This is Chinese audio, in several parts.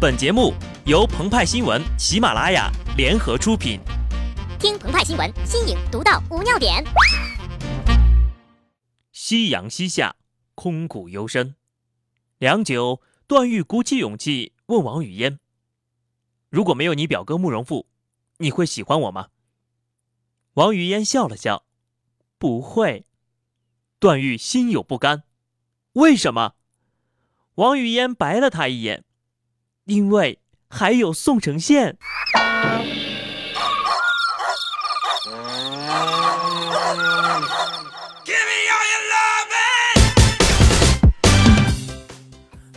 本节目由澎湃新闻、喜马拉雅联合出品。听澎湃新闻，新颖独到，无尿点。夕阳西下，空谷幽深。良久，段誉鼓起勇气问王语嫣：“如果没有你表哥慕容复，你会喜欢我吗？”王语嫣笑了笑：“不会。”段誉心有不甘：“为什么？”王语嫣白了他一眼。因为还有宋承宪。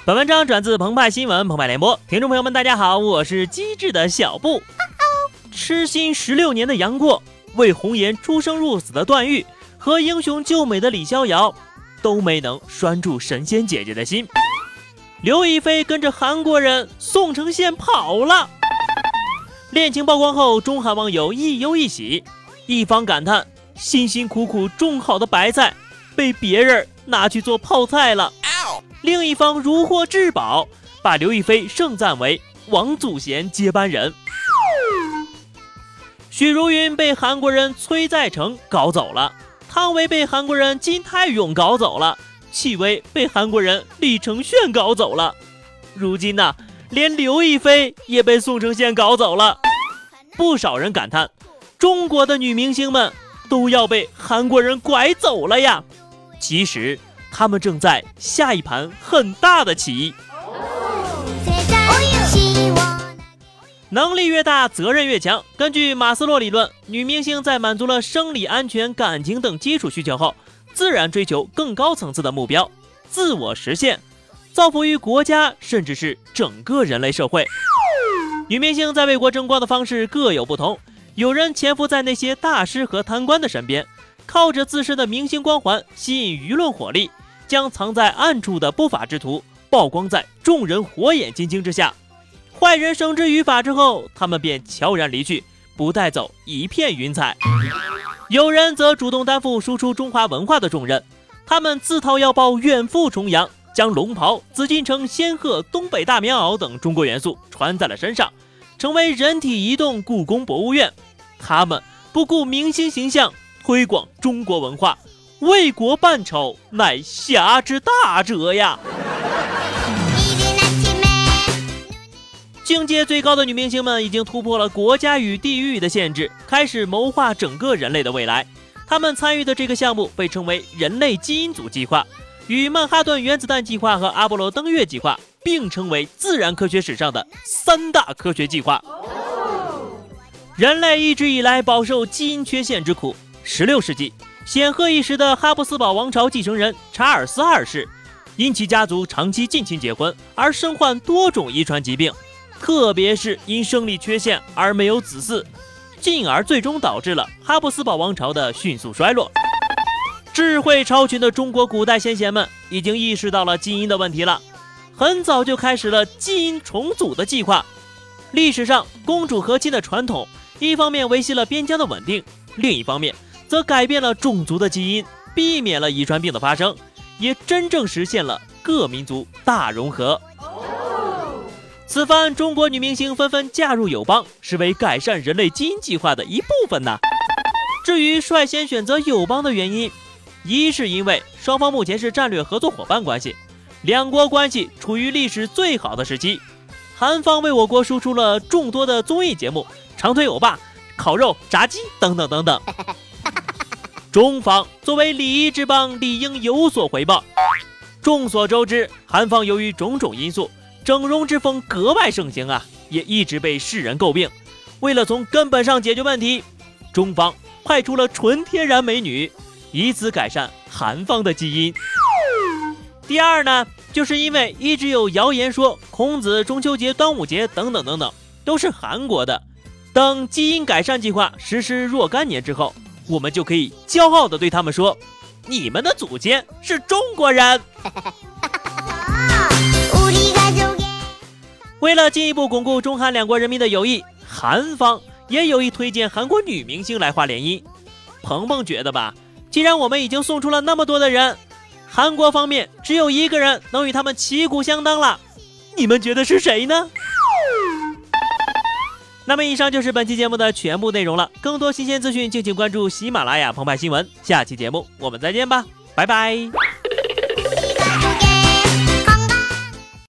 本文章转自澎湃新闻澎湃联播，听众朋友们，大家好，我是机智的小布。痴心十六年的杨过，为红颜出生入死的段誉和英雄救美的李逍遥，都没能拴住神仙姐姐的心。刘亦菲跟着韩国人宋承宪跑了，恋情曝光后，中韩网友一忧一喜，一方感叹辛辛苦苦种好的白菜被别人拿去做泡菜了，另一方如获至宝，把刘亦菲盛赞为王祖贤接班人。许茹芸被韩国人崔在成搞走了，汤唯被韩国人金泰勇搞走了。戚薇被韩国人李承铉搞走了，如今呢，连刘亦菲也被宋承宪搞走了。不少人感叹，中国的女明星们都要被韩国人拐走了呀！其实，他们正在下一盘很大的棋。能力越大，责任越强。根据马斯洛理论，女明星在满足了生理安全、感情等基础需求后。自然追求更高层次的目标，自我实现，造福于国家，甚至是整个人类社会。女明星在为国争光的方式各有不同，有人潜伏在那些大师和贪官的身边，靠着自身的明星光环吸引舆论火力，将藏在暗处的不法之徒曝光在众人火眼金睛之下。坏人绳之于法之后，他们便悄然离去，不带走一片云彩。有人则主动担负输出中华文化的重任，他们自掏腰包远赴重洋，将龙袍、紫禁城、仙鹤、东北大棉袄等中国元素穿在了身上，成为人体移动故宫博物院。他们不顾明星形象，推广中国文化，为国办丑，乃侠之大者呀！境界最高的女明星们已经突破了国家与地域的限制，开始谋划整个人类的未来。她们参与的这个项目被称为“人类基因组计划”，与曼哈顿原子弹计划和阿波罗登月计划并称为自然科学史上的三大科学计划。人类一直以来饱受基因缺陷之苦。16世纪，显赫一时的哈布斯堡王朝继承人查尔斯二世，因其家族长期近亲结婚而身患多种遗传疾病。特别是因生理缺陷而没有子嗣，进而最终导致了哈布斯堡王朝的迅速衰落。智慧超群的中国古代先贤们已经意识到了基因的问题了，很早就开始了基因重组的计划。历史上公主和亲的传统，一方面维系了边疆的稳定，另一方面则改变了种族的基因，避免了遗传病的发生，也真正实现了各民族大融合。此番中国女明星纷纷嫁入友邦，是为改善人类基因计划的一部分呢。至于率先选择友邦的原因，一是因为双方目前是战略合作伙伴关系，两国关系处于历史最好的时期。韩方为我国输出了众多的综艺节目，长腿欧巴、烤肉、炸鸡等等等等。中方作为礼仪之邦，理应有所回报。众所周知，韩方由于种种因素。整容之风格外盛行啊，也一直被世人诟病。为了从根本上解决问题，中方派出了纯天然美女，以此改善韩方的基因。第二呢，就是因为一直有谣言说孔子、中秋节、端午节等等等等都是韩国的。等基因改善计划实施若干年之后，我们就可以骄傲地对他们说：“你们的祖先是中国人。” 为了进一步巩固中韩两国人民的友谊，韩方也有意推荐韩国女明星来画联姻。鹏鹏觉得吧，既然我们已经送出了那么多的人，韩国方面只有一个人能与他们旗鼓相当了。你们觉得是谁呢？那么以上就是本期节目的全部内容了。更多新鲜资讯，敬请关注喜马拉雅澎湃新闻。下期节目我们再见吧，拜拜。